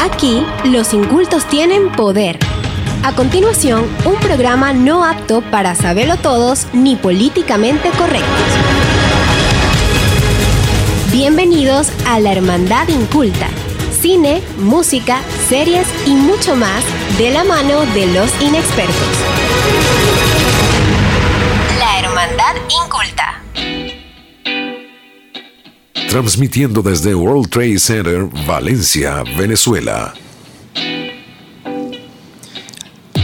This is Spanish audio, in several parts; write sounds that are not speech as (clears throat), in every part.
Aquí, los incultos tienen poder. A continuación, un programa no apto para saberlo todos ni políticamente correctos. Bienvenidos a la Hermandad Inculta. Cine, música, series y mucho más de la mano de los inexpertos. La Hermandad Inculta. Transmitiendo desde World Trade Center, Valencia, Venezuela.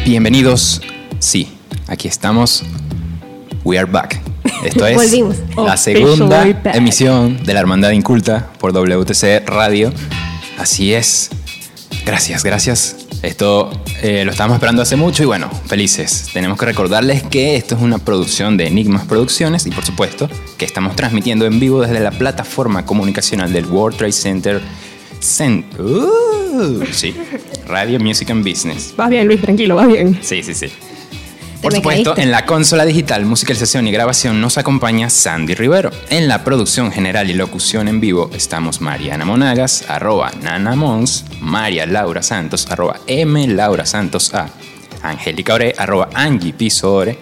Bienvenidos. Sí, aquí estamos. We are back. Esto (laughs) es Volvimos. la segunda emisión de la Hermandad Inculta por WTC Radio. Así es. Gracias, gracias. Esto eh, lo estábamos esperando hace mucho y bueno, felices. Tenemos que recordarles que esto es una producción de Enigmas Producciones y por supuesto que estamos transmitiendo en vivo desde la plataforma comunicacional del World Trade Center. Cen- Uh, sí, Radio Music and Business. Vas bien, Luis, tranquilo, vas bien. Sí, sí, sí. Por me supuesto, caíste. en la consola digital, musicalización y grabación nos acompaña Sandy Rivero. En la producción general y locución en vivo estamos Mariana Monagas, arroba Nana Mons, María Laura Santos, arroba M Laura Santos A, Angélica Ore, arroba Angie Piso Ore,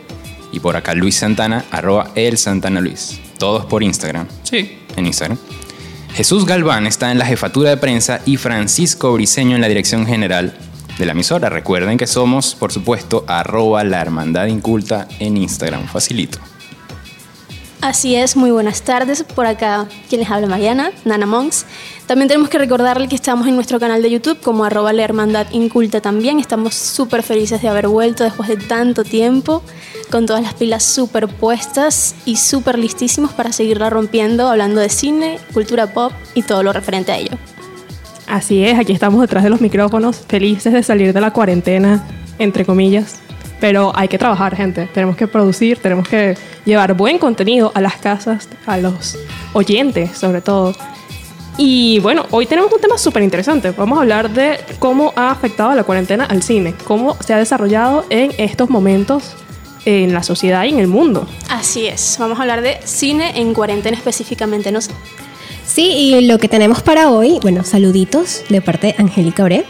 y por acá Luis Santana, arroba El Santana Luis. Todos por Instagram. Sí, en Instagram. Jesús Galván está en la jefatura de prensa y Francisco Briceño en la dirección general de la emisora. Recuerden que somos, por supuesto, arroba la hermandad inculta en Instagram. Facilito. Así es, muy buenas tardes. Por acá quien les habla Mariana, Nana Monks. También tenemos que recordarle que estamos en nuestro canal de YouTube como arroba la hermandad inculta también. Estamos súper felices de haber vuelto después de tanto tiempo, con todas las pilas súper puestas y súper listísimos para seguirla rompiendo, hablando de cine, cultura pop y todo lo referente a ello. Así es, aquí estamos detrás de los micrófonos, felices de salir de la cuarentena, entre comillas. Pero hay que trabajar, gente. Tenemos que producir, tenemos que llevar buen contenido a las casas, a los oyentes, sobre todo. Y bueno, hoy tenemos un tema súper interesante. Vamos a hablar de cómo ha afectado la cuarentena al cine, cómo se ha desarrollado en estos momentos en la sociedad y en el mundo. Así es, vamos a hablar de cine en cuarentena específicamente. ¿no? Sí, y lo que tenemos para hoy, bueno, saluditos de parte de Angélica Ore.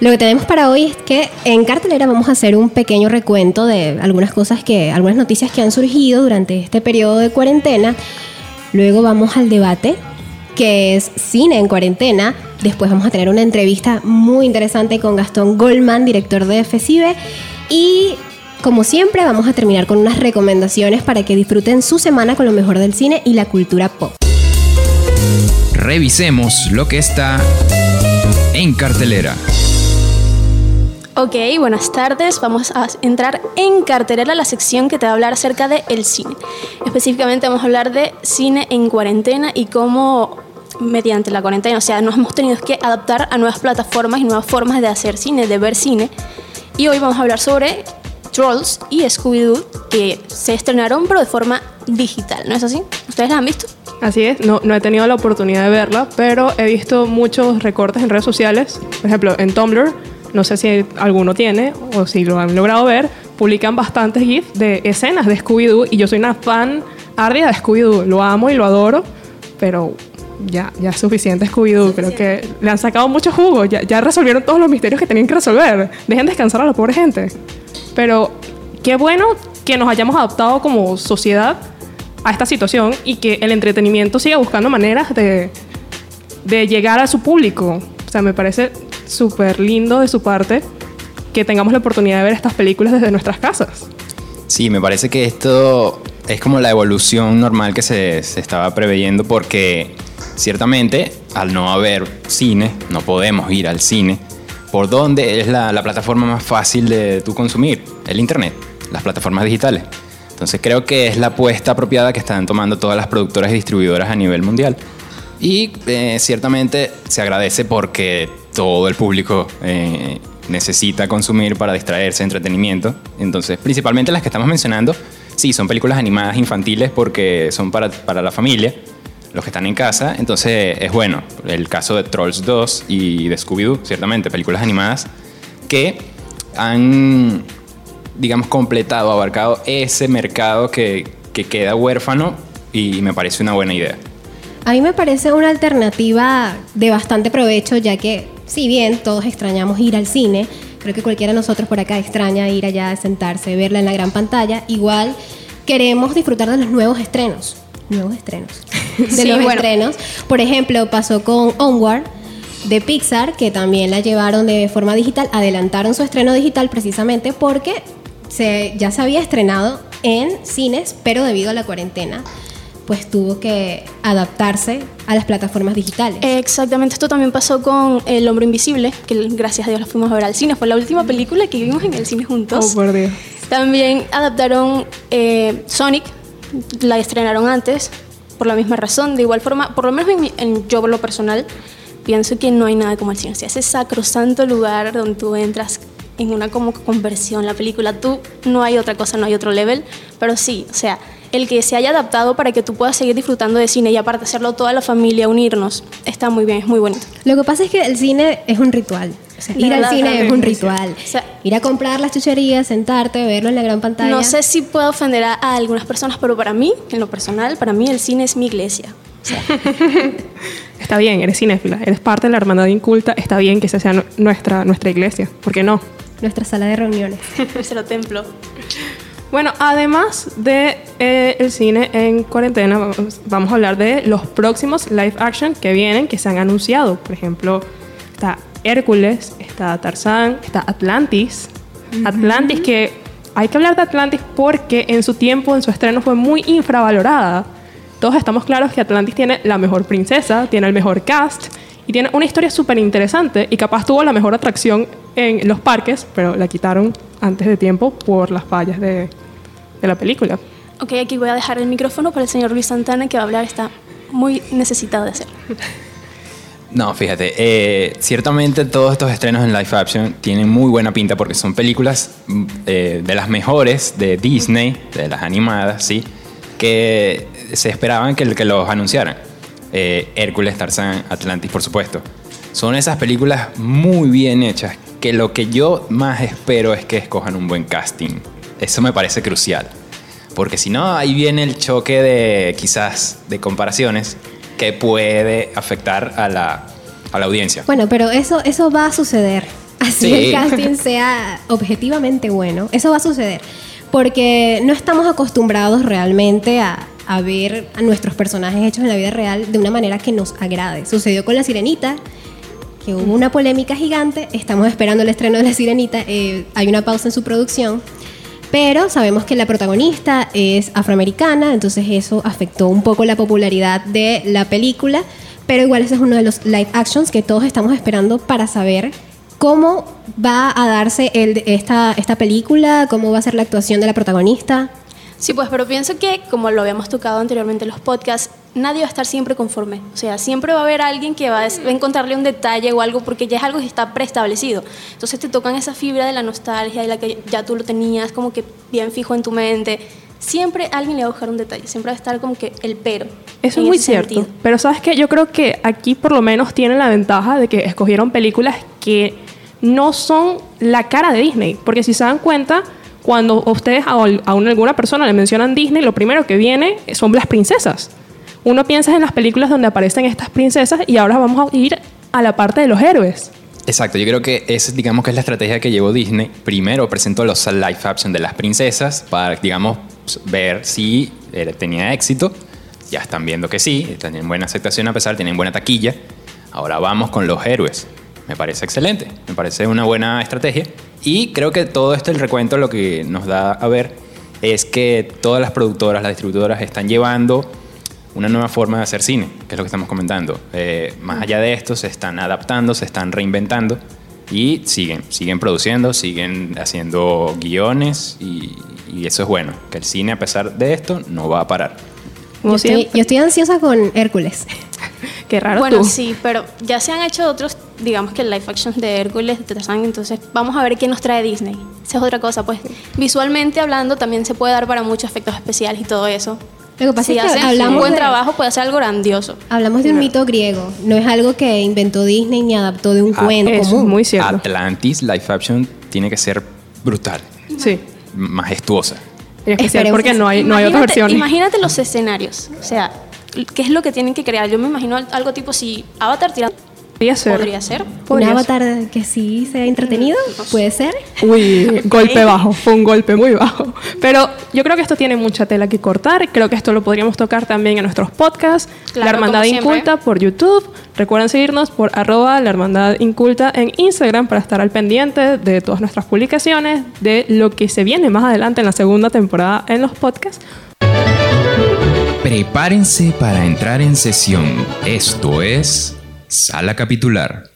Lo que tenemos para hoy es que en cartelera vamos a hacer un pequeño recuento de algunas cosas que, algunas noticias que han surgido durante este periodo de cuarentena. Luego vamos al debate, que es cine en cuarentena. Después vamos a tener una entrevista muy interesante con Gastón Goldman, director de FCIBE. Y como siempre, vamos a terminar con unas recomendaciones para que disfruten su semana con lo mejor del cine y la cultura pop. Revisemos lo que está en cartelera. Ok, buenas tardes. Vamos a entrar en cartelera la sección que te va a hablar acerca del el cine. Específicamente vamos a hablar de cine en cuarentena y cómo mediante la cuarentena, o sea, nos hemos tenido que adaptar a nuevas plataformas y nuevas formas de hacer cine, de ver cine. Y hoy vamos a hablar sobre Trolls y Scooby-Doo que se estrenaron pero de forma digital, ¿no es así? ¿Ustedes la han visto? Así es, no, no he tenido la oportunidad de verla, pero he visto muchos recortes en redes sociales. Por ejemplo, en Tumblr, no sé si alguno tiene o si lo han logrado ver, publican bastantes GIFs de escenas de Scooby-Doo y yo soy una fan ardida de Scooby-Doo. Lo amo y lo adoro, pero ya, ya es suficiente Scooby-Doo. Creo que le han sacado mucho jugo, ya, ya resolvieron todos los misterios que tenían que resolver. Dejen descansar a la pobre gente. Pero qué bueno que nos hayamos adaptado como sociedad a esta situación y que el entretenimiento siga buscando maneras de, de llegar a su público. O sea, me parece súper lindo de su parte que tengamos la oportunidad de ver estas películas desde nuestras casas. Sí, me parece que esto es como la evolución normal que se, se estaba preveyendo porque ciertamente al no haber cine, no podemos ir al cine, ¿por dónde es la, la plataforma más fácil de tu consumir? El Internet, las plataformas digitales. Entonces creo que es la apuesta apropiada que están tomando todas las productoras y distribuidoras a nivel mundial. Y eh, ciertamente se agradece porque todo el público eh, necesita consumir para distraerse, entretenimiento. Entonces, principalmente las que estamos mencionando, sí, son películas animadas infantiles porque son para, para la familia, los que están en casa. Entonces, es bueno. El caso de Trolls 2 y de Scooby-Doo, ciertamente, películas animadas que han, digamos, completado, abarcado ese mercado que, que queda huérfano y me parece una buena idea. A mí me parece una alternativa de bastante provecho, ya que si bien todos extrañamos ir al cine, creo que cualquiera de nosotros por acá extraña ir allá, sentarse, verla en la gran pantalla, igual queremos disfrutar de los nuevos estrenos. Nuevos estrenos. (laughs) De Sí, los bueno. estrenos. Por ejemplo, pasó con Onward de Pixar, que también la llevaron de forma digital, adelantaron su estreno digital precisamente porque se, ya se había estrenado en cines, pero debido a la cuarentena, pues tuvo que adaptarse a las plataformas digitales. Exactamente, esto también pasó con El Hombre Invisible, que gracias a Dios la fuimos a ver al cine. Fue la última película que vimos en el cine juntos. Oh, por Dios. También adaptaron eh, Sonic, la estrenaron antes, por la misma razón. De igual forma, por lo menos yo por lo personal, pienso que no hay nada como el cine. O sea, ese sacrosanto lugar donde tú entras en una como conversión, la película, tú no hay otra cosa, no hay otro level, pero sí, o sea, el que se haya adaptado para que tú puedas seguir disfrutando de cine y aparte hacerlo toda la familia, unirnos, está muy bien, es muy bonito. Lo que pasa es que el cine es un ritual. O sea, ir al cine es un ritual. O sea, ir a comprar las chucherías, sentarte, verlo en la gran pantalla. No sé si puedo ofender a, a algunas personas, pero para mí, en lo personal, para mí el cine es mi iglesia. O sea, (laughs) Está bien, eres cinéfila, eres parte de la hermandad inculta, está bien que esa sea nu- nuestra, nuestra iglesia, ¿por qué no? Nuestra sala de reuniones. (laughs) nuestro templo. Bueno, además de eh, el cine en cuarentena, vamos, vamos a hablar de los próximos live action que vienen, que se han anunciado. Por ejemplo, está Hércules, está Tarzán, está Atlantis. Atlantis, que hay que hablar de Atlantis porque en su tiempo, en su estreno, fue muy infravalorada. Todos estamos claros que Atlantis tiene la mejor princesa, tiene el mejor cast y tiene una historia súper interesante y capaz tuvo la mejor atracción en los parques, pero la quitaron antes de tiempo por las fallas de, de la película. Ok, aquí voy a dejar el micrófono para el señor Luis Santana, que va a hablar, está muy necesitado de hacerlo. (laughs) No, fíjate, eh, ciertamente todos estos estrenos en live action tienen muy buena pinta porque son películas mm, eh, de las mejores de Disney, de las animadas, ¿sí? Que se esperaban que, que los anunciaran. Eh, Hércules, Tarzán, Atlantis, por supuesto. Son esas películas muy bien hechas que lo que yo más espero es que escojan un buen casting. Eso me parece crucial. Porque si no, ahí viene el choque de quizás de comparaciones que puede afectar a la, a la audiencia. Bueno, pero eso, eso va a suceder. (laughs) Así Sí. el casting (laughs) sea objetivamente bueno. Eso va a suceder. Porque no estamos acostumbrados realmente a, a ver a nuestros personajes hechos en la vida real de una manera que nos agrade. Sucedió con La Sirenita, que hubo una polémica gigante. Estamos esperando el estreno de La Sirenita. eh, hay una pausa en su producción. Pero sabemos que la protagonista es afroamericana, entonces eso afectó un poco la popularidad de la película. Pero igual ese es uno de los live actions que todos estamos esperando para saber cómo va a darse esta, esta película, cómo va a ser la actuación de la protagonista. Sí, pues, pero pienso que, como lo habíamos tocado anteriormente en los podcasts, nadie va a estar siempre conforme. O sea, siempre va a haber alguien que va a, encontrarle un detalle o algo porque ya es algo que está preestablecido. Entonces te tocan esa fibra de la nostalgia, de la que ya tú lo tenías como que bien fijo en tu mente. Siempre alguien le va a buscar un detalle, siempre va a estar como que el pero. Eso es muy cierto. sentido. Pero sabes que yo creo que aquí por lo menos tienen la ventaja de que escogieron películas que no son la cara de Disney. Porque si se dan cuenta, cuando ustedes a, a una- alguna persona le mencionan Disney, lo primero que viene son las princesas. Uno piensa en las películas donde aparecen estas princesas y ahora vamos a ir a la parte de los héroes. Exacto, yo creo que esa digamos que es la estrategia que llevó Disney. Primero presentó los live action de las princesas para, digamos, ver si eh, tenía éxito. Ya están viendo que sí, tienen buena aceptación a pesar, tienen buena taquilla. Ahora vamos con los héroes. Me parece excelente, me parece una buena estrategia. Y creo que todo esto, el recuento, lo que nos da a ver es que todas las productoras, las distribuidoras están llevando una nueva forma de hacer cine, que es lo que estamos comentando. Eh, más allá de esto, se están adaptando, se están reinventando y siguen, siguen produciendo, siguen haciendo guiones y, y eso es bueno, que el cine a pesar de esto no va a parar. Como Yo estoy, siempre. yo estoy ansiosa con Hércules. (laughs) Qué raro Bueno, tú. sí, pero ya se han hecho otros, digamos que live actions de Hércules, de Tarzán, entonces vamos a ver qué nos trae Disney. Esa es otra cosa, pues visualmente hablando también se puede dar para muchos efectos especiales y todo eso. Lo que pasa si es que hacen un hablamos buen de- trabajo puede ser algo grandioso. Hablamos de un mito griego, no es algo que inventó Disney ni adaptó de un Ah, cuento Eso es común. muy cierto. Atlantis live action tiene que ser brutal, Sí. majestuosa. En especial Esperemos porque que no hay, no hay Imagínate- versiones. Imagínate los escenarios, o sea, ¿qué es lo que tienen que crear? Yo me imagino algo tipo si Avatar tirando Podría ser. Podría ser. Un ser. avatar que sí sea entretenido, puede ser. Uy, (laughs) golpe bajo, fue un golpe muy bajo. Pero yo creo que esto tiene mucha tela que cortar. Creo que esto lo podríamos tocar también en nuestros podcasts. Claro, la Hermandad. Inculta por YouTube. Recuerden seguirnos por arroba la Hermandad Inculta en Instagram para estar al pendiente de todas nuestras publicaciones, de lo que se viene más adelante en la segunda temporada en los podcasts. Prepárense para entrar en sesión. Esto es Sala Capitular.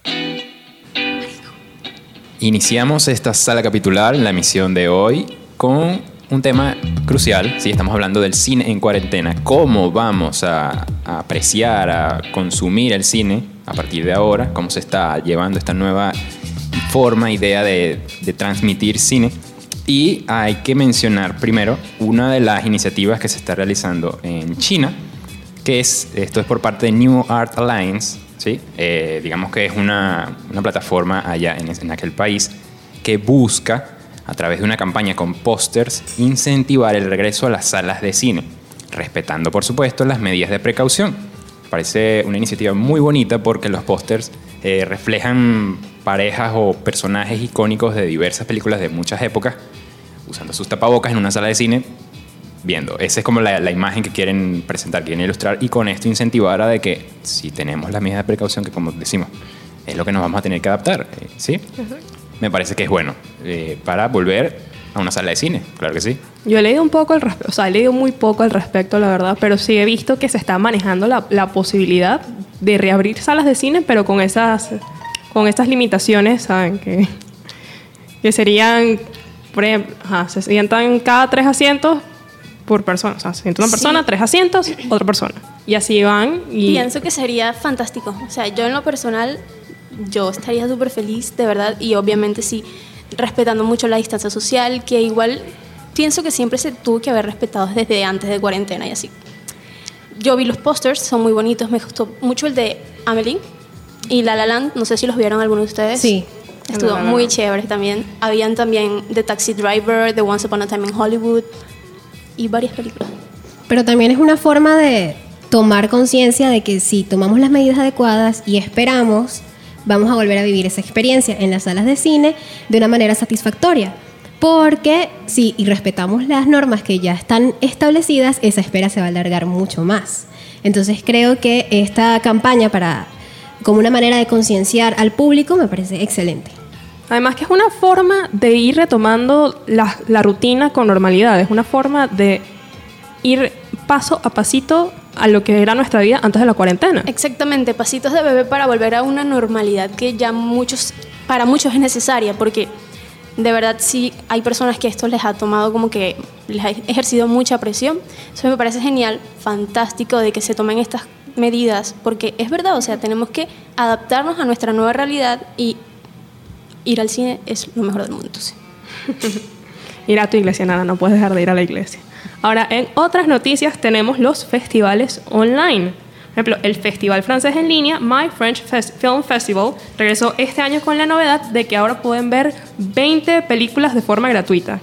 Iniciamos esta sala capitular, la emisión de hoy, con un tema crucial. Sí, estamos hablando del cine en cuarentena. ¿Cómo vamos a, a apreciar, a consumir el cine a partir de ahora? ¿Cómo se está llevando esta nueva forma, idea de, de transmitir cine? Y hay que mencionar primero una de las iniciativas que se está realizando en China, que es, esto es por parte de New Art Alliance, ¿sí? Eh, digamos que es una, una plataforma allá en, en aquel país que busca, a través de una campaña con pósters, incentivar el regreso a las salas de cine, respetando por supuesto las medidas de precaución. Parece una iniciativa muy bonita porque los pósters eh, reflejan parejas o personajes icónicos de diversas películas de muchas épocas, usando sus tapabocas en una sala de cine, viendo. Esa es como la, la imagen que quieren presentar, quieren ilustrar y con esto incentivar a de que si tenemos las medidas de precaución que como decimos, es lo que nos vamos a tener que adaptar, eh, ¿sí? Me parece que es bueno eh, para volver a una sala de cine, claro que sí. Yo he leído un poco al respecto, o sea, he leído muy poco al respecto, la verdad, pero sí he visto que se está manejando la, la posibilidad de reabrir salas de cine, pero con esas, con estas limitaciones, ¿saben? Que, que serían, por ejemplo, ajá, se sientan cada tres asientos por persona, o sea, se sienta una Sí. persona, tres asientos, otra persona. Y así van y... Pienso que sería fantástico. O sea, yo en lo personal, yo estaría súper feliz, de verdad, y obviamente sí, respetando mucho la distancia social, que igual pienso que siempre se tuvo que haber respetado desde antes de cuarentena y así. Yo vi los pósters, son muy bonitos, me gustó mucho el de Amelie y La La Land, no sé si los vieron algunos de ustedes. Sí. Estuvo La La muy chévere también. Habían también The Taxi Driver, The Once Upon a Time in Hollywood y varias películas. Pero también es una forma de tomar conciencia de que si tomamos las medidas adecuadas y esperamos, vamos a volver a vivir esa experiencia en las salas de cine de una manera satisfactoria. Porque si y respetamos las normas que ya están establecidas, esa espera se va a alargar mucho más. Entonces creo que esta campaña para como una manera de concienciar al público me parece excelente. Además que es una forma de ir retomando la, rutina con normalidad, es una forma de ir paso a pasito a lo que era nuestra vida antes de la cuarentena. Exactamente, pasitos de bebé para volver a una normalidad que ya muchos, para muchos es necesaria, porque de verdad sí hay personas que esto les ha tomado como que les ha ejercido mucha presión. Eso me parece genial, fantástico de que se tomen estas medidas, porque es verdad, o sea, tenemos que adaptarnos a nuestra nueva realidad y ir al cine es lo mejor del mundo. sí. (laughs) Ir a tu iglesia, nada, no puedes dejar de ir a la iglesia. Ahora, en otras noticias tenemos los festivales online. Por ejemplo, el festival francés en línea, My French Fes- Film Festival, regresó este año con la novedad de que ahora pueden ver 20 películas de forma gratuita.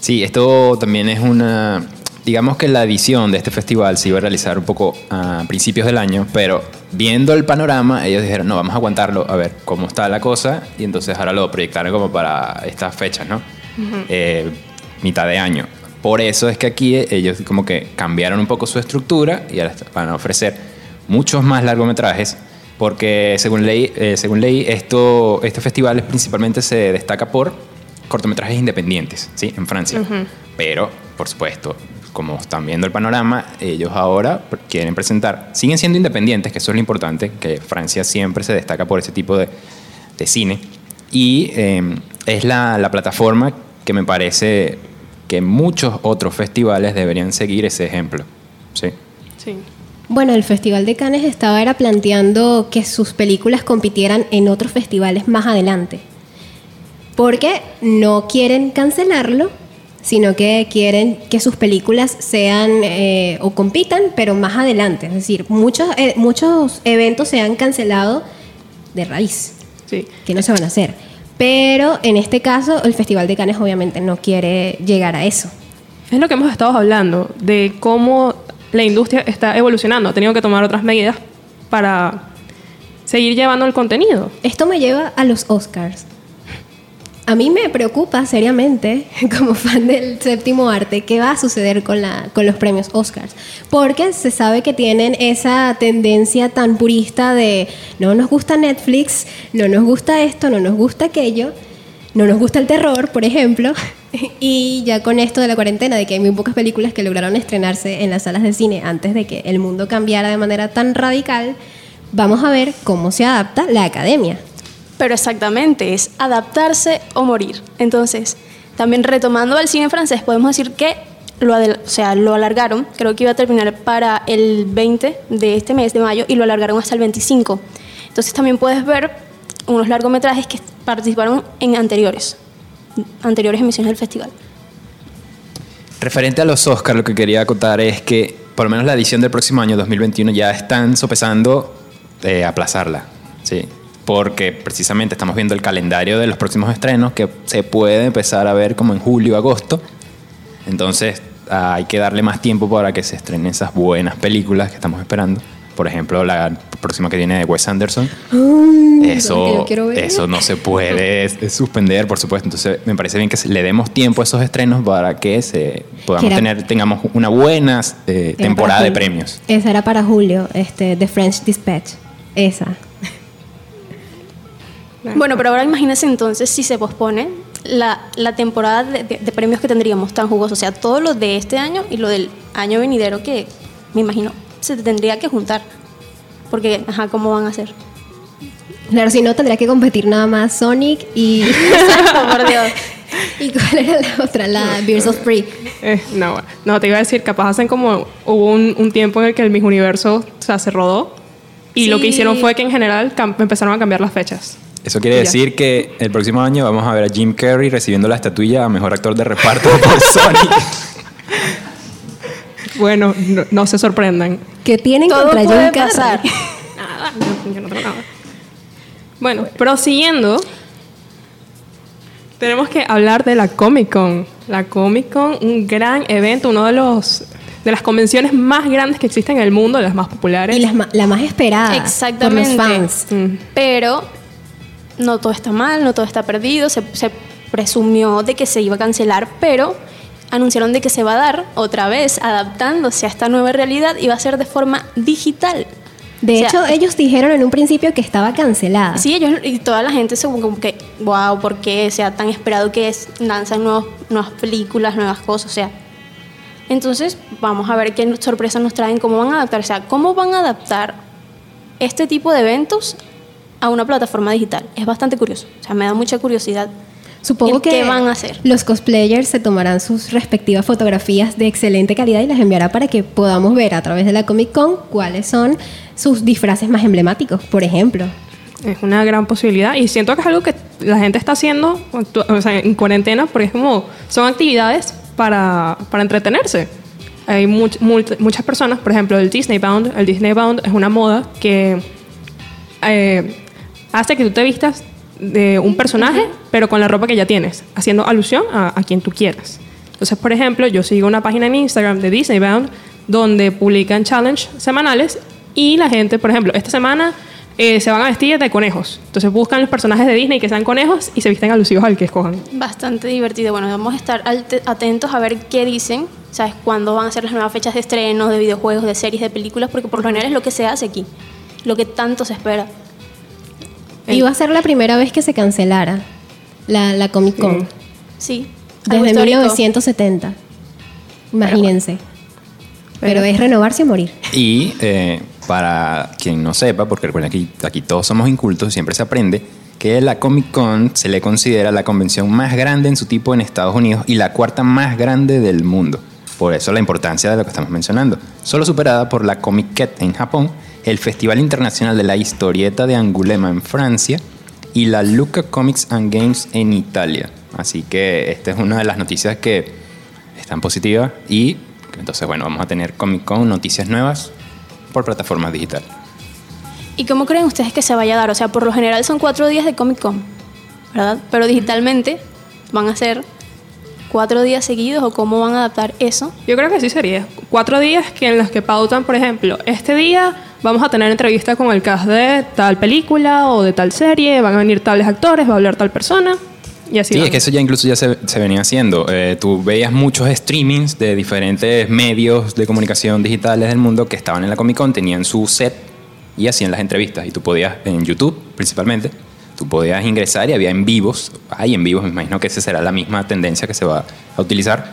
Sí, esto también es una... Digamos que la edición de este festival se iba a realizar un poco a principios del año, pero viendo el panorama, ellos dijeron, no, vamos a aguantarlo, a ver cómo está la cosa, y entonces ahora lo proyectaron como para estas fechas, ¿no? Eh, mitad de año. Por eso es que aquí ellos como que cambiaron un poco su estructura y ahora van a ofrecer muchos más largometrajes, porque según leí, eh, según leí esto, este festival principalmente se destaca por cortometrajes independientes, ¿sí? En Francia. Pero, por supuesto, como están viendo el panorama, ellos ahora quieren presentar, siguen siendo independientes, que eso es lo importante, que Francia siempre se destaca por ese tipo de, de cine. Y eh, es la, la plataforma que me parece que muchos otros festivales deberían seguir ese ejemplo. ¿sí? Sí. Bueno, el Festival de Cannes estaba era planteando que sus películas compitieran en otros festivales más adelante. Porque no quieren cancelarlo, sino que quieren que sus películas sean eh, o compitan, pero más adelante. Es decir, muchos, eh, muchos eventos se han cancelado de raíz, Sí. que no se van a hacer. Pero en este caso, el Festival de Cannes obviamente no quiere llegar a eso. Es lo que hemos estado hablando, de cómo la industria está evolucionando. Ha tenido que tomar otras medidas para seguir llevando el contenido. Esto me lleva a los Oscars. A mí me preocupa seriamente, (laughs) como fan del séptimo arte, qué va a suceder con, la, con los premios Oscars. Porque se sabe que tienen esa tendencia tan purista de no nos gusta Netflix, no nos gusta esto, no nos gusta aquello, no nos gusta el terror, por ejemplo. (laughs) Y ya con esto de la cuarentena, de que hay muy pocas películas que lograron estrenarse en las salas de cine antes de que el mundo cambiara de manera tan radical, vamos a ver cómo se adapta la academia. Pero exactamente, es adaptarse o morir. Entonces, también retomando al cine francés, podemos decir que lo, o sea, lo alargaron, creo que iba a terminar para el 20 de este mes de mayo y lo alargaron hasta el 25. Entonces también puedes ver unos largometrajes que participaron en anteriores, anteriores emisiones del festival. Referente a los Oscars, lo que quería acotar es que por lo menos la edición del próximo año, 2021, ya están sopesando eh, aplazarla. ¿sí? Porque precisamente estamos viendo el calendario de los próximos estrenos que se puede empezar a ver como en julio, agosto. Entonces hay que darle más tiempo para que se estrenen esas buenas películas que estamos esperando. Por ejemplo, la próxima que viene de Wes Anderson. Eso, eso no se puede (laughs) suspender, por supuesto. Entonces, me parece bien que le demos tiempo a esos estrenos para que se podamos era- tener, tengamos una buena eh, temporada de premios. Esa era para julio, este, The French Dispatch. Esa. Bueno, pero ahora imagínense entonces si se pospone la, la temporada de, de- de premios que tendríamos tan jugoso, o sea, todo lo de este año y lo del año venidero que me imagino se tendría que juntar. Porque, ajá, ¿cómo van a hacer? Claro, si no, tendría que competir nada más Sonic y. (laughs) Por Dios. (laughs) ¿Y cuál era la otra? La Beers of Free. Eh, no, no, te iba a decir, capaz hacen como hubo un, un tiempo en el que el Miss Universo o sea, se rodó y lo que Sí. hicieron fue que en general empezaron a cambiar las fechas. Eso quiere decir que el próximo año vamos a ver a Jim Carrey recibiendo la estatuilla a mejor actor de reparto (laughs) por Sonic. Bueno, no, no se sorprendan. Que tienen Todo contra puede Jim Carrey. Nada, yo- yo no tengo nada. Bueno, prosiguiendo, tenemos que hablar de la Comic Con. La Comic Con, un gran evento, uno de los de las convenciones más grandes que existen en el mundo, de las más populares. Y las ma- la más esperada Exactamente. por los fans. Mm. Pero no todo está mal, no todo está perdido. Se, se presumió de que se iba a cancelar, pero anunciaron de que se va a dar otra vez, adaptándose a esta nueva realidad y va a ser de forma digital. De O sea, hecho, ellos dijeron en un principio que estaba cancelada. Sí, ellos y toda la gente se como que, wow, ¿por qué? O sea, tan esperado que es, lanzan nuevos, nuevas películas, nuevas cosas, o sea. Entonces, vamos a ver qué sorpresas nos traen, cómo van a adaptar, o sea, cómo van a adaptar este tipo de eventos a una plataforma digital. Es bastante curioso, o sea, me da mucha curiosidad. Supongo ¿En que qué van a hacer? los cosplayers se tomarán sus respectivas fotografías de excelente calidad y las enviará para que podamos ver a través de la Comic Con cuáles son sus disfraces más emblemáticos, por ejemplo. Es una gran posibilidad y siento que es algo que la gente está haciendo o sea, en cuarentena porque es como son actividades para, para entretenerse. Hay much- mult- muchas personas, por ejemplo, el Disney Bound. El Disney Bound es una moda que eh, hace que tú te vistas de un personaje, pero con la ropa que ya tienes, haciendo alusión a, a quien tú quieras. Entonces, por ejemplo, yo sigo una página en Instagram de Disney Bound donde publican challenge semanales y la gente, por ejemplo, esta semana eh, se van a vestir de conejos. Entonces buscan los personajes de Disney que sean conejos y se visten alusivos al que escojan. Bastante divertido. Bueno, vamos a estar atentos a ver qué dicen, ¿sabes? Cuándo van a ser las nuevas fechas de estreno, de videojuegos, de series, de películas, porque por lo general es lo que se hace aquí, lo que tanto se espera. Iba a ser la primera vez que se cancelara la, la Comic Con. Sí. algo Desde histórico. 1970. Imagínense. Pero, Pero- es renovarse o morir. Y eh, para quien no sepa, porque recuerden que aquí, aquí todos somos incultos, siempre se aprende que la Comic Con se le considera la convención más grande en su tipo en Estados Unidos y la cuarta más grande del mundo. Por eso la importancia de lo que estamos mencionando. Solo superada por la Comic Cat en Japón, el Festival Internacional de la Historieta de Angulema en Francia y la Luca Comics and Games en Italia. Así que esta es una de las noticias que están positivas y entonces bueno, vamos a tener Comic Con, noticias nuevas por plataformas digitales. ¿Y cómo creen ustedes que se vaya a dar? O sea, por lo general son cuatro días de Comic Con, ¿verdad? Pero digitalmente van a ser cuatro días seguidos o cómo van a adaptar eso. Yo creo que sí sería. Cuatro días que en los que pautan, por ejemplo, este día vamos a tener entrevista con el cast de tal película o de tal serie, van a venir tales actores, va a hablar tal persona. Y así Sí, van. es que eso ya incluso ya se, se venía haciendo. Eh, tú veías muchos streamings de diferentes medios de comunicación digitales del mundo que estaban en la Comic Con, tenían su set y hacían las entrevistas. Y tú podías, en YouTube principalmente, tú podías ingresar y había en vivos, hay en vivos, me imagino que esa será la misma tendencia que se va a utilizar.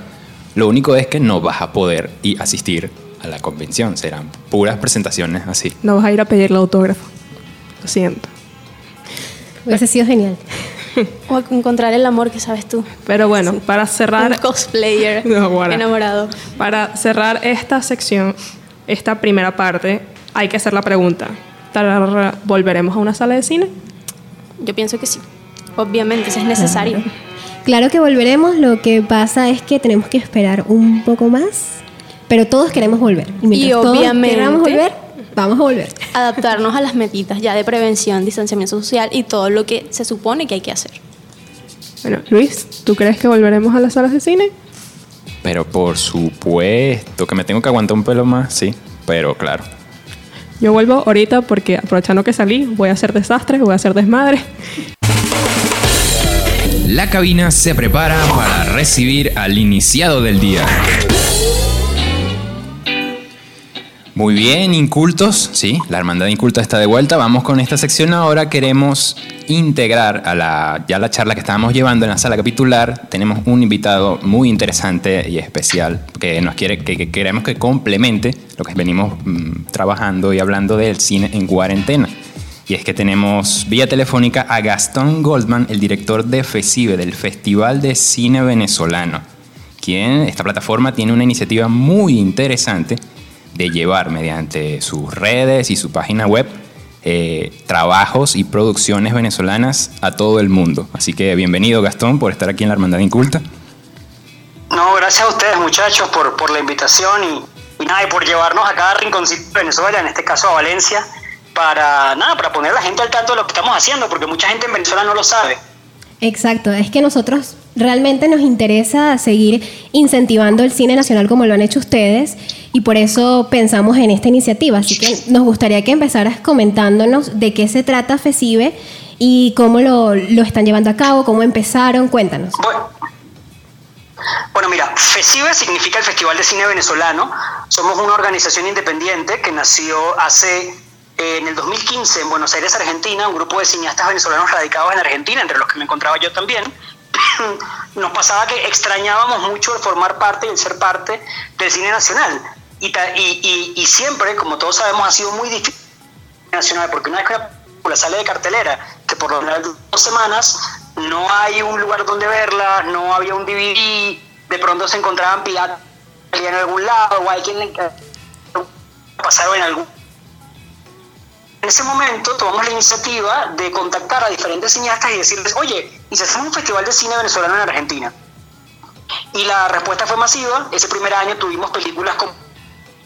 Lo único es que no vas a poder y asistir a la convención, serán puras presentaciones así. No vas a ir a pedirle autógrafo. Lo siento. Hubiese sido genial. (laughs) O a encontrar el amor que sabes tú. Pero bueno, para Un cerrar, cosplayer (laughs) No, guara. enamorado. para cerrar esta sección, esta primera parte, hay que hacer la pregunta. ¿Volveremos a una sala de cine? Yo pienso que sí. Obviamente, eso es necesario. Claro que volveremos, lo que pasa es que tenemos que esperar un poco más, pero todos queremos volver. Y mientras Y todos obviamente- queramos volver, vamos a volver. Adaptarnos a las medidas ya de prevención, distanciamiento social y todo lo que se supone que hay que hacer. Bueno, Luis, ¿tú crees que volveremos a las salas de cine? Pero por supuesto que me tengo que aguantar un pelo más, sí, pero claro. Yo vuelvo ahorita porque aprovechando que salí, voy a hacer desastre, voy a hacer desmadre. La cabina se prepara para recibir al iniciado del día. Muy bien, incultos, sí, la hermandad inculta está de vuelta. Vamos con esta sección ahora. Queremos integrar a la, ya la charla que estábamos llevando en la sala capitular. Tenemos un invitado muy interesante y especial que nos quiere, que, que queremos que complemente lo que venimos mm, trabajando y hablando del cine en cuarentena. Y es que tenemos vía telefónica a Gastón Goldman, el director de FECIBE, del Festival de Cine Venezolano, quien, esta plataforma, tiene una iniciativa muy interesante de llevar mediante sus redes y su página web eh, trabajos y producciones venezolanas a todo el mundo. Así que bienvenido Gastón por estar aquí en la Hermandad Inculta. No, gracias a ustedes muchachos por, por la invitación y, nada, y por llevarnos a cada rinconcito de Venezuela, en este caso a Valencia, para nada, para poner a la gente al tanto de lo que estamos haciendo, porque mucha gente en Venezuela no lo sabe. Exacto, es que nosotros realmente nos interesa seguir incentivando el cine nacional como lo han hecho ustedes y por eso pensamos en esta iniciativa. Así que nos gustaría que empezaras comentándonos de qué se trata FECIBE y cómo lo, lo están llevando a cabo, cómo empezaron. Cuéntanos. Bueno, bueno, mira, FECIBE significa el Festival de Cine Venezolano. Somos una organización independiente que nació hace en el 2015 en Buenos Aires, Argentina, un grupo de cineastas venezolanos radicados en Argentina, entre los que me encontraba yo también. (clears throat) Nos pasaba que extrañábamos mucho el formar parte y el ser parte del cine nacional. Y, y, y- y siempre, como todos sabemos, ha sido muy difícil nacional, porque una vez que una película sale de cartelera, que por lo general dos semanas, no hay un lugar donde verla, no había un DVD, de pronto se encontraban piratas en algún lado, o hay quien le pasaron en algún en ese momento tomamos la iniciativa de contactar a diferentes cineastas y decirles, oye, ¿y si hacemos un festival de cine venezolano en Argentina? Y la respuesta fue masiva. Ese primer año tuvimos películas como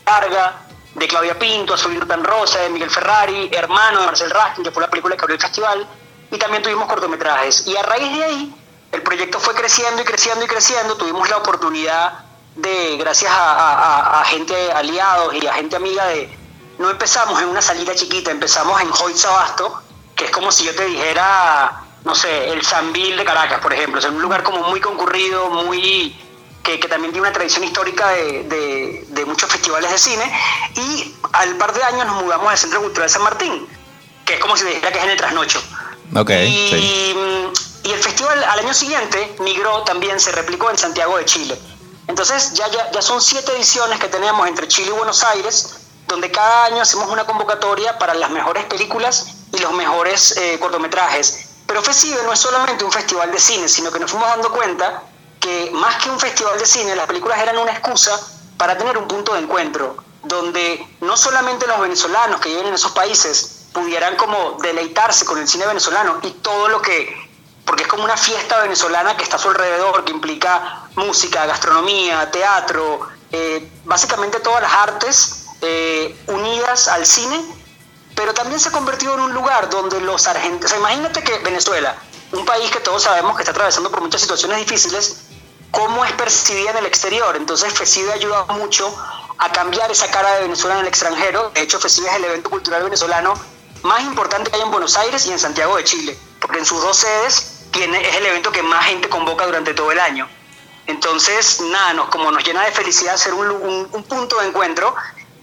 Larga, de Claudia Pinto, Azul Tan Rosa, de Miguel Ferrari, Hermano, de Marcel Raskin, que fue la película que abrió el festival, y también tuvimos cortometrajes. Y a raíz de ahí, el proyecto fue creciendo y creciendo y creciendo. Tuvimos la oportunidad de, gracias a- a- a gente aliados y a gente amiga de... No empezamos en una salida chiquita, empezamos en Hoy Sabasto, que es como si yo te dijera, no sé, el Sambil de Caracas, por ejemplo. O sea, un lugar como muy concurrido, muy que, que también tiene una tradición histórica de, de- de muchos festivales de cine. Y al par de años nos mudamos al Centro Cultural San Martín, que es como si dijera que es en el trasnocho. Ok, y, sí. mm, y el festival al año siguiente migró también, se replicó en Santiago de Chile. Entonces ya, ya, ya son siete ediciones que tenemos entre Chile y Buenos Aires, donde cada año hacemos una convocatoria para las mejores películas y los mejores eh, cortometrajes. Pero FECIBE no es solamente un festival de cine, sino que nos fuimos dando cuenta que más que un festival de cine, las películas eran una excusa para tener un punto de encuentro, donde no solamente los venezolanos que viven en esos países pudieran como deleitarse con el cine venezolano y todo lo que, porque es como una fiesta venezolana que está a su alrededor, que implica música, gastronomía, teatro, eh, básicamente todas las artes eh, unidas al cine, pero también se ha convertido en un lugar donde los argentinos, sea, imagínate que Venezuela, un país que todos sabemos que está atravesando por muchas situaciones difíciles, cómo es percibida en el exterior. Entonces FECIBE ha ayudado mucho a cambiar esa cara de Venezuela en el extranjero. De hecho, FECIBE es el evento cultural venezolano más importante que hay en Buenos Aires y en Santiago de Chile, porque en sus dos sedes es el evento que más gente convoca durante todo el año. Entonces, nada, nos, como nos llena de felicidad ser un, punto de encuentro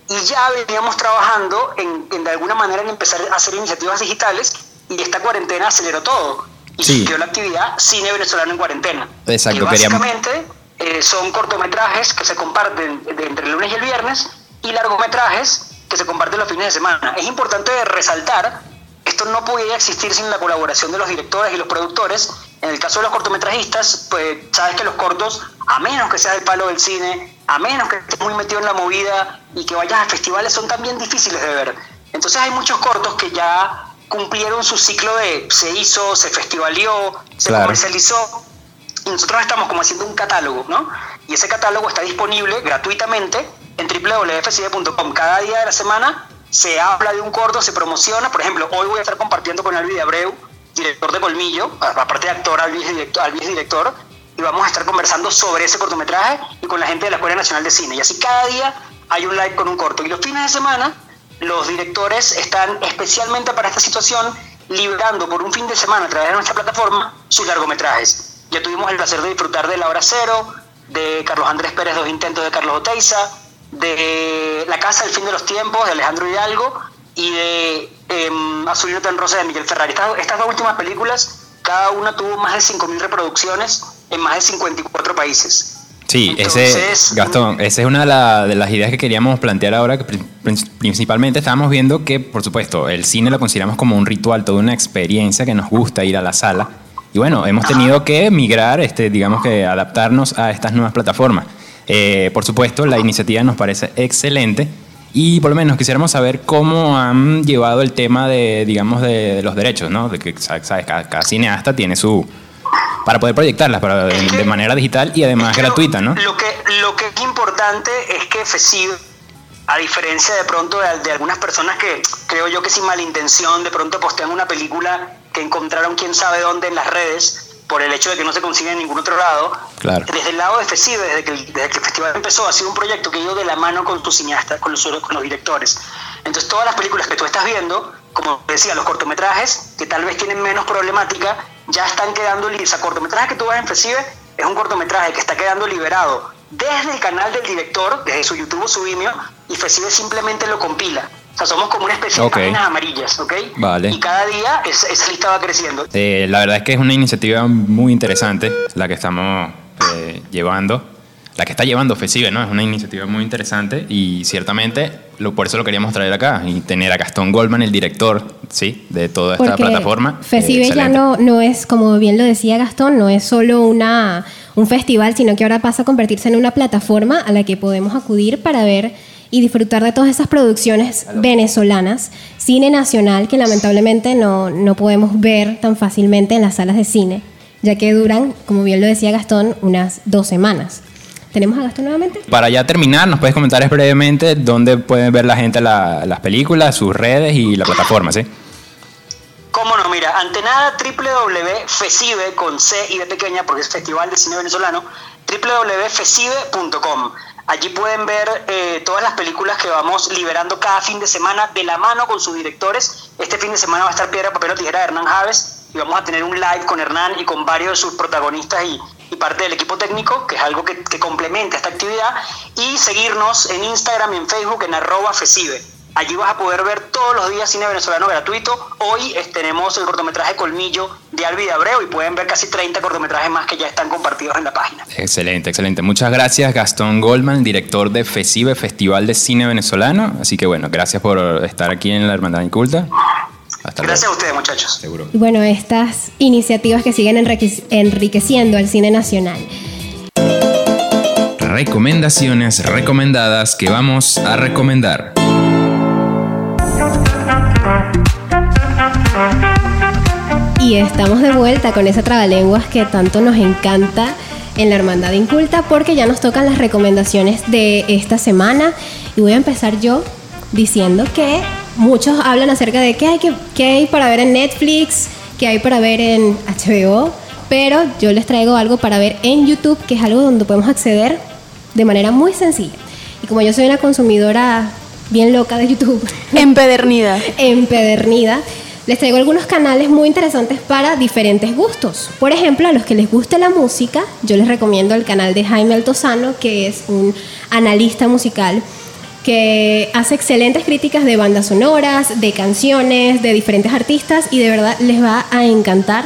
y ya veníamos trabajando en, en, de alguna manera en empezar a hacer iniciativas digitales y esta cuarentena aceleró todo y sí. la actividad Cine Venezolano en Cuarentena. Exacto, que básicamente eh, son cortometrajes que se comparten de entre el lunes y el viernes y largometrajes que se comparten los fines de semana. Es importante resaltar, esto no podía existir sin la colaboración de los directores y los productores. En el caso de los cortometrajistas, pues sabes que los cortos, a menos que sea el palo del cine, a menos que estés muy metido en la movida y que vayas a festivales, son también difíciles de ver. Entonces hay muchos cortos que ya cumplieron su ciclo de se hizo, se festivalió, se comercializó. Y nosotros estamos como haciendo un catálogo, ¿no? Y ese catálogo está disponible gratuitamente en www.fcide.com. Cada día de la semana se habla de un corto, se promociona. Por ejemplo, hoy voy a estar compartiendo con Alvi de Abreu, director de Colmillo, aparte de actor, Albi es director, y vamos a estar conversando sobre ese cortometraje y con la gente de la Escuela Nacional de Cine. Y así cada día hay un live con un corto. Y los fines de semana, los directores están especialmente para esta situación librando por un fin de semana a través de nuestra plataforma sus largometrajes. Ya tuvimos el placer de disfrutar de La Hora Cero, de Carlos Andrés Pérez, Dos Intentos de Carlos Oteiza, de La Casa del Fin de los Tiempos de Alejandro Hidalgo y de eh, Azulino tan Rosa de Miguel Ferrari. Estas, dos últimas películas, cada una tuvo más de 5.000 reproducciones en más de 54 países. Sí, ese, Gastón, esa es una de, de, las ideas que queríamos plantear ahora, que principalmente estábamos viendo que, por supuesto, el cine lo consideramos como un ritual, toda una experiencia que nos gusta ir a la sala. Y bueno, hemos tenido que migrar, este, digamos que adaptarnos a estas nuevas plataformas. Eh, por supuesto, la iniciativa nos parece excelente y por lo menos quisiéramos saber cómo han llevado el tema de, digamos, de, los derechos, ¿no? De que, sabes, cada, cineasta tiene su... para poder proyectarlas para, de, manera digital y además gratuita, ¿no? Lo que, lo que es importante es que FECID, a diferencia de pronto de, de algunas personas que creo yo que sin malintención de pronto postean una película que encontraron quién sabe dónde en las redes, por el hecho de que no se consigue en ningún otro lado. Desde el lado de FECIBE, desde que, el, desde que el festival empezó, ha sido un proyecto que ha ido de la mano con tus cineastas, con los, con los directores. Entonces, todas las películas que tú estás viendo, como decía, los cortometrajes, que tal vez tienen menos problemática, ya están quedando. O sea, cortometraje que tú ves en FECIBE es un cortometraje que está quedando liberado desde el canal del director, desde su YouTube o su Vimeo, y FECIBE simplemente lo compila. O sea, somos como una especie de páginas amarillas, ¿ok? Vale. Y cada día esa lista va creciendo. Eh, la verdad es que es una iniciativa muy interesante la que estamos eh, llevando. La que está llevando FECIBE, ¿no? Es una iniciativa muy interesante y ciertamente lo, por eso lo queríamos traer acá y tener a Gastón Goldman, el director, ¿sí? De toda esta plataforma. FECIBE ya no, no es, como bien lo decía Gastón, no es solo una, un festival, sino que ahora pasa a convertirse en una plataforma a la que podemos acudir para ver y disfrutar de todas esas producciones venezolanas, cine nacional que lamentablemente no, no podemos ver tan fácilmente en las salas de cine, ya que duran, como bien lo decía Gastón, unas dos semanas. ¿Tenemos a Gastón nuevamente? Para ya terminar, ¿nos puedes comentar brevemente dónde pueden ver la gente las películas, sus redes y la plataforma, sí? Cómo no, mira, ante nada www.fesive con C y de pequeña, porque es Festival de Cine Venezolano, www.fesive.com. Allí pueden ver eh, todas las películas que vamos liberando cada fin de semana de la mano con sus directores. Este fin de semana va a estar Piedra, Papel o Tijera de Hernán Javes y vamos a tener un live con Hernán y con varios de sus protagonistas y, parte del equipo técnico, que es algo que, que, complementa esta actividad. Y seguirnos en Instagram y en Facebook en arroba FECIBE. Allí vas a poder ver todos los días cine venezolano gratuito. Hoy tenemos el cortometraje Colmillo de Albi de Abreu y pueden ver casi 30 cortometrajes más que ya están compartidos en la página. Excelente, excelente. Muchas gracias Gastón Goldman, director de FECIBE, Festival de Cine Venezolano. Así que bueno, gracias por estar aquí en la Hermandad Inculta. Hasta gracias a ustedes muchachos. Seguro. Y bueno, estas iniciativas que siguen enriqueciendo al cine nacional recomendaciones recomendadas que vamos a recomendar. Y estamos de vuelta con esa trabalenguas que tanto nos encanta en la Hermandad Inculta porque ya nos tocan las recomendaciones de esta semana y voy a empezar yo diciendo que muchos hablan acerca de qué hay, qué, hay para ver en Netflix, qué hay para ver en HBO, pero yo les traigo algo para ver en YouTube, que es algo donde podemos acceder de manera muy sencilla. Y como yo soy una consumidora bien loca de YouTube, (laughs) Empedernida. empedernida, les traigo algunos canales muy interesantes para diferentes gustos. Por ejemplo, a los que les guste la música, yo les recomiendo el canal de Jaime Altozano, que es un analista musical que hace excelentes críticas de bandas sonoras, de canciones, de diferentes artistas y de verdad les va a encantar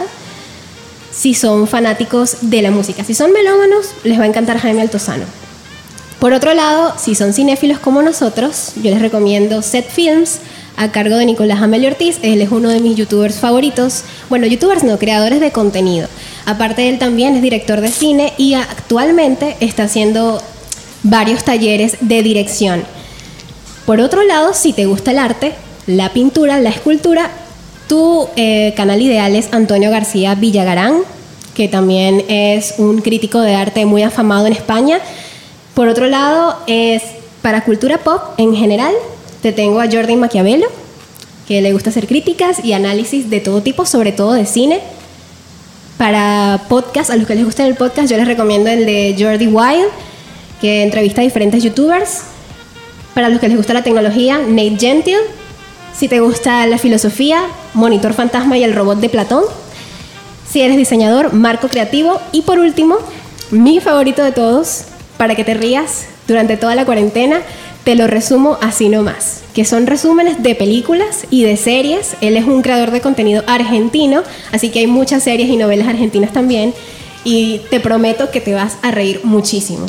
si son fanáticos de la música. Si son melómanos, les va a encantar Jaime Altozano. Por otro lado, si son cinéfilos como nosotros, yo les recomiendo Set Films a cargo de Nicolás Amelio Ortiz. Él es uno de mis youtubers favoritos. Bueno, youtubers no, creadores de contenido. Aparte, él también es director de cine y actualmente está haciendo varios talleres de dirección. Por otro lado, si te gusta el arte, la pintura, la escultura, tu eh, canal ideal es Antonio García Villagarán, que también es un crítico de arte muy afamado en España. Por otro lado, es para cultura pop en general, te tengo a Jordi Maquiavelo, que le gusta hacer críticas y análisis de todo tipo, sobre todo de cine. Para podcast, a los que les gusta el podcast, yo les recomiendo el de Jordi Wild, que entrevista a diferentes youtubers. Para los que les gusta la tecnología, Nate Gentil. Si te gusta la filosofía, Monitor Fantasma y el robot de Platón. Si eres diseñador, Marco Creativo. Y por último, mi favorito de todos, para que te rías durante toda la cuarentena, te lo resumo así nomás, que son resúmenes de películas y de series. Él es un creador de contenido argentino, así que hay muchas series y novelas argentinas también. Y te prometo que te vas a reír muchísimo.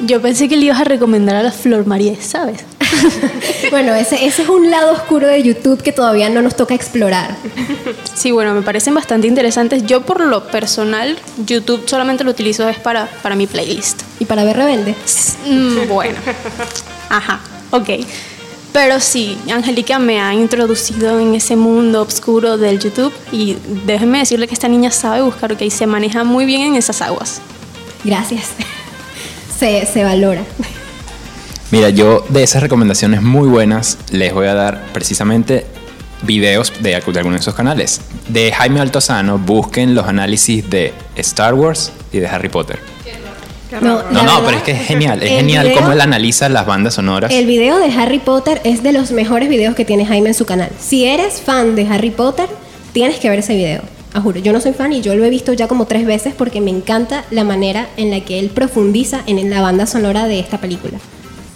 Yo pensé que le ibas a recomendar a la Flor María, ¿sabes? (laughs) bueno, ese, ese es un lado oscuro de YouTube que todavía no nos toca explorar. Sí, bueno, me parecen bastante interesantes. Yo por lo personal, YouTube solamente lo utilizo es para, para mi playlist. ¿Y para ver Rebelde? Mm, bueno. Ajá, ok. Pero sí, Angélica me ha introducido en ese mundo oscuro del YouTube y déjenme decirle que esta niña sabe buscar, ok, se maneja muy bien en esas aguas. Gracias. Se, se valora. Mira, yo de esas recomendaciones muy buenas les voy a dar precisamente videos de, de algunos de esos canales. De Jaime Altozano, busquen los análisis de Star Wars y de Harry Potter. No, No, pero es que es genial, es el genial video- cómo él analiza las bandas sonoras. El video de Harry Potter es de los mejores videos que tiene Jaime en su canal. Si eres fan de Harry Potter, tienes que ver ese video. A juro, yo no soy fan y yo lo he visto ya como tres veces porque me encanta la manera en la que él profundiza en la banda sonora de esta película.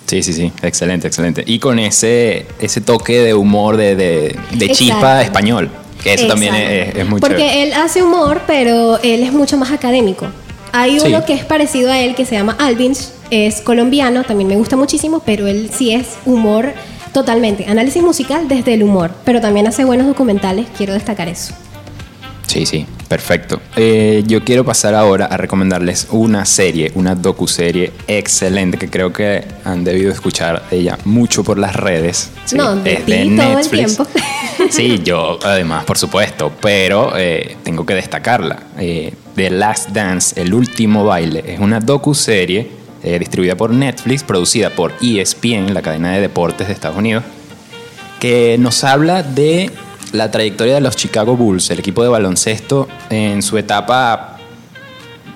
Sí, sí, sí, excelente, excelente. Y con ese, ese toque de humor, de, de, de chispa Exacto. español, que eso también es, Exacto. es muy Porque chévere. él hace humor, pero él es mucho más académico. Hay Sí. uno que es parecido a él que se llama Alvins, es colombiano, también me gusta muchísimo, pero él sí es humor totalmente. Análisis musical desde el humor, pero también hace buenos documentales, quiero destacar eso. Sí, sí, perfecto. Eh, yo quiero pasar ahora a recomendarles una serie, una docuserie excelente que creo que han debido escuchar de ella mucho por las redes. Sí, No, de es todo el tiempo. (laughs) Sí, yo además, por supuesto, pero eh, tengo que destacarla. Eh, The Last Dance, El Último Baile, es una docuserie eh, distribuida por Netflix, producida por ESPN, la cadena de deportes de Estados Unidos, que nos habla de la trayectoria de los Chicago Bulls, el equipo de baloncesto en su etapa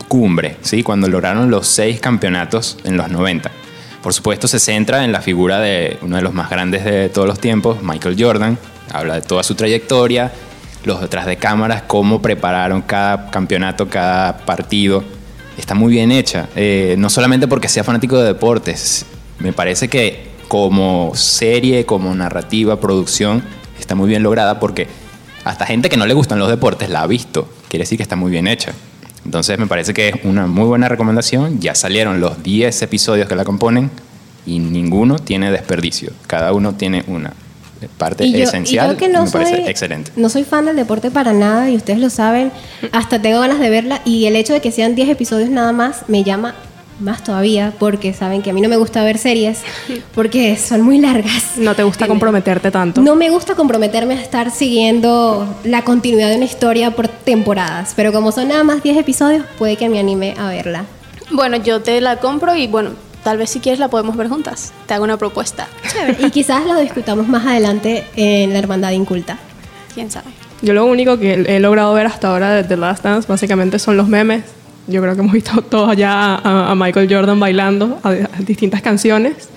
cumbre, ¿sí? cuando lograron los seis campeonatos en los 90. Por supuesto se centra en la figura de uno de los más grandes de todos los tiempos, Michael Jordan, habla de toda su trayectoria, los detrás de cámaras, cómo prepararon cada campeonato, cada partido. Está muy bien hecha, eh, no solamente porque sea fanático de deportes, me parece que como serie, como narrativa, producción, está muy bien lograda porque hasta gente que no le gustan los deportes la ha visto, quiere decir que está muy bien hecha. Entonces me parece que es una muy buena recomendación. Ya salieron los 10 episodios que la componen y ninguno tiene desperdicio. Cada uno tiene una parte Y yo, y esencial. yo que no me parece soy, excelente. no soy fan del deporte para nada y ustedes lo saben, hasta tengo ganas de verla y el hecho de que sean 10 episodios nada más me llama más todavía porque saben que a mí no me gusta ver series porque son muy largas. No te gusta comprometerte tanto. No me gusta comprometerme a estar siguiendo la continuidad de una historia por temporadas, pero como son nada más 10 episodios, puede que me anime a verla. Bueno, yo te la compro y bueno, tal vez si quieres la podemos ver juntas. Te hago una propuesta. Y quizás lo discutamos más adelante en la Hermandad Inculta. ¿Quién sabe? Yo lo único que he logrado ver hasta ahora de The Last Dance básicamente son los memes. Yo creo que hemos visto todos allá a, a Michael Jordan bailando a, a distintas canciones.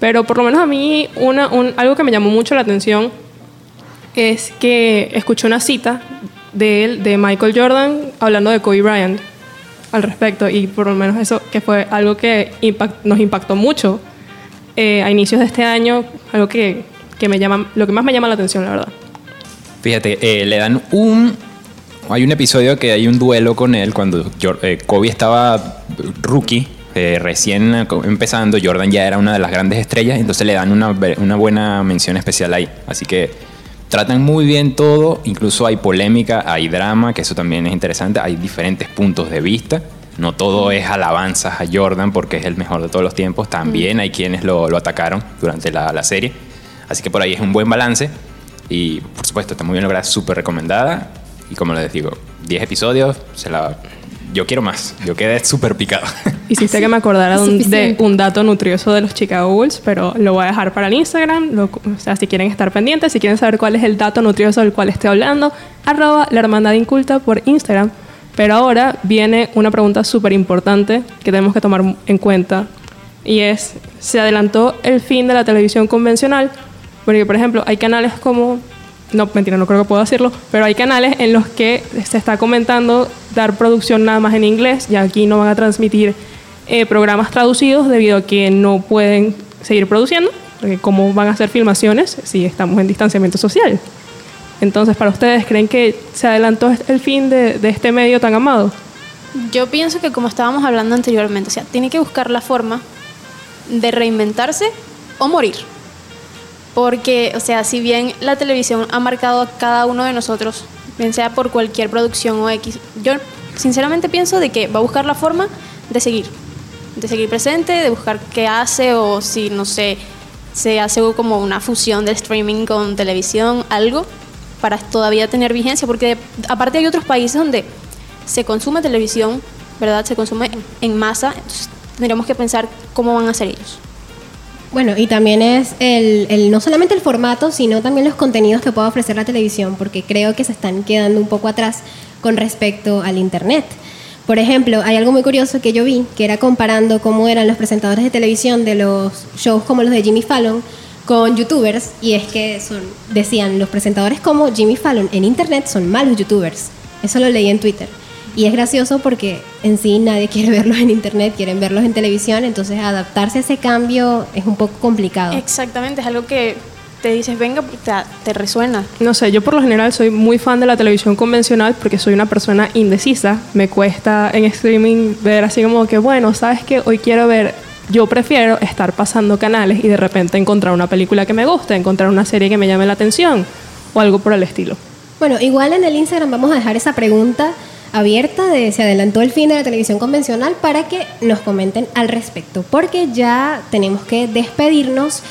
Pero por lo menos a mí una, un- algo que me llamó mucho la atención es que escuché una cita de él, de Michael Jordan, hablando de Kobe Bryant al respecto. Y por lo menos eso que fue algo que impact- nos impactó mucho eh, a inicios de este año, algo que, que me llama, lo que más me llama la atención, la verdad. Fíjate, eh, le dan un... Hay un episodio que hay un duelo con él cuando eh, Kobe estaba rookie, eh, recién eh, empezando, Jordan ya era una de las grandes estrellas, entonces le dan una, una buena mención especial ahí. Así que tratan muy bien todo, incluso hay polémica, hay drama, que eso también es interesante, hay diferentes puntos de vista. No todo es alabanzas a Jordan porque es el mejor de todos los tiempos, también hay quienes lo, lo atacaron durante la, la serie. Así que por ahí es un buen balance. Y por supuesto, está muy bien lograda, súper recomendada. Y como les digo, 10 episodios, se la... yo quiero más. Yo quedé súper picado. (laughs) Hiciste que me acordara de un, de Suficiente. un dato nutrioso de los Chicago Bulls, pero lo voy a dejar para el Instagram. Lo- o sea, si quieren estar pendientes, si quieren saber cuál es el dato nutrioso del cual estoy hablando, arroba la hermandad inculta por Instagram. Pero ahora viene una pregunta súper importante que tenemos que tomar en cuenta y es, ¿se adelantó el fin de la televisión convencional? Porque, por ejemplo, hay canales como no, mentira, no creo que pueda decirlo, pero hay canales en los que se está comentando dar producción nada más en inglés y aquí no van a transmitir eh, programas traducidos debido a que no pueden seguir produciendo, porque cómo van a hacer filmaciones si estamos en distanciamiento social. Entonces, para ustedes, ¿creen que se adelantó el fin de, de este medio tan amado? Yo pienso que como estábamos hablando anteriormente, o sea, tiene que buscar la forma de reinventarse o morir. Porque, o sea, si bien la televisión ha marcado a cada uno de nosotros, bien sea por cualquier producción o X, yo sinceramente pienso de que va a buscar la forma de seguir, de seguir presente, de buscar qué hace o si, no sé, se hace como una fusión de streaming con televisión, algo, para todavía tener vigencia, porque aparte hay otros países donde se consume televisión, ¿verdad? Se consume en masa, entonces tendríamos que pensar cómo van a ser ellos. Bueno, y también es el, no solamente el formato, sino también los contenidos que puede ofrecer la televisión, porque creo que se están quedando un poco atrás con respecto al Internet. Por ejemplo, hay algo muy curioso que yo vi, que era comparando cómo eran los presentadores de televisión de los shows como los de Jimmy Fallon con youtubers, y es que son, decían, los presentadores como Jimmy Fallon en Internet son malos youtubers. Eso lo leí en Twitter. Y es gracioso porque en sí nadie quiere verlos en internet, quieren verlos en televisión, entonces adaptarse a ese cambio es un poco complicado. Exactamente, es algo que te dices, venga, te, te resuena. No sé, yo por lo general soy muy fan de la televisión convencional porque soy una persona indecisa. Me cuesta en streaming ver así como que, bueno, sabes que hoy quiero ver. Yo prefiero estar pasando canales y de repente encontrar una película que me guste, encontrar una serie que me llame la atención o algo por el estilo. Bueno, igual en el Instagram vamos a dejar esa pregunta abierta de si adelantó el fin de la televisión convencional para que nos comenten al respecto, porque ya tenemos que despedirnos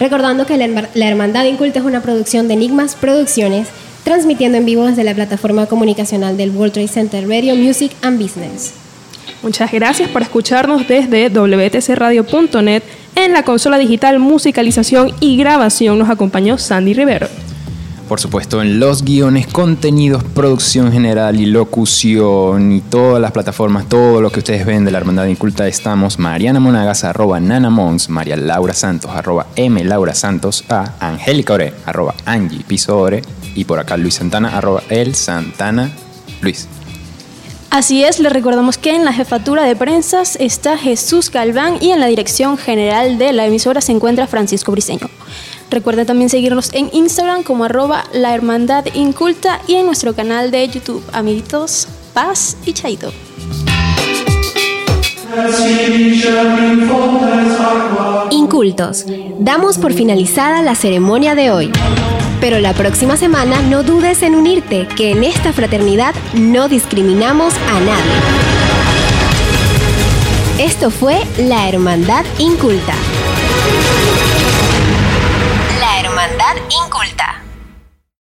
recordando que la Hermandad Inculta es una producción de Enigmas Producciones, transmitiendo en vivo desde la plataforma comunicacional del World Trade Center Radio Music and Business. Muchas gracias por escucharnos desde wtcradio.net. En la consola digital, musicalización y grabación nos acompañó Sandy Rivero. Por supuesto, en los guiones, contenidos, producción general y locución y todas las plataformas, todo lo que ustedes ven de la Hermandad Inculta estamos. Mariana Monagas, arroba Nanamons, María Laura Santos, arroba M Laura Santos, A, Angélica Ore, arroba Angie Piso Ore, y por acá Luis Santana, arroba El Santana Luis. Así es, les recordamos que en la jefatura de prensas está Jesús Galván y en la dirección general de la emisora se encuentra Francisco Briseño. Recuerden también seguirnos en Instagram como arroba la hermandad inculta y en nuestro canal de YouTube, amiguitos, paz y chaito. Incultos, damos por finalizada la ceremonia de hoy. Pero la próxima semana no dudes en unirte, que en esta fraternidad no discriminamos a nadie. Esto fue La Hermandad Inculta. Inculta.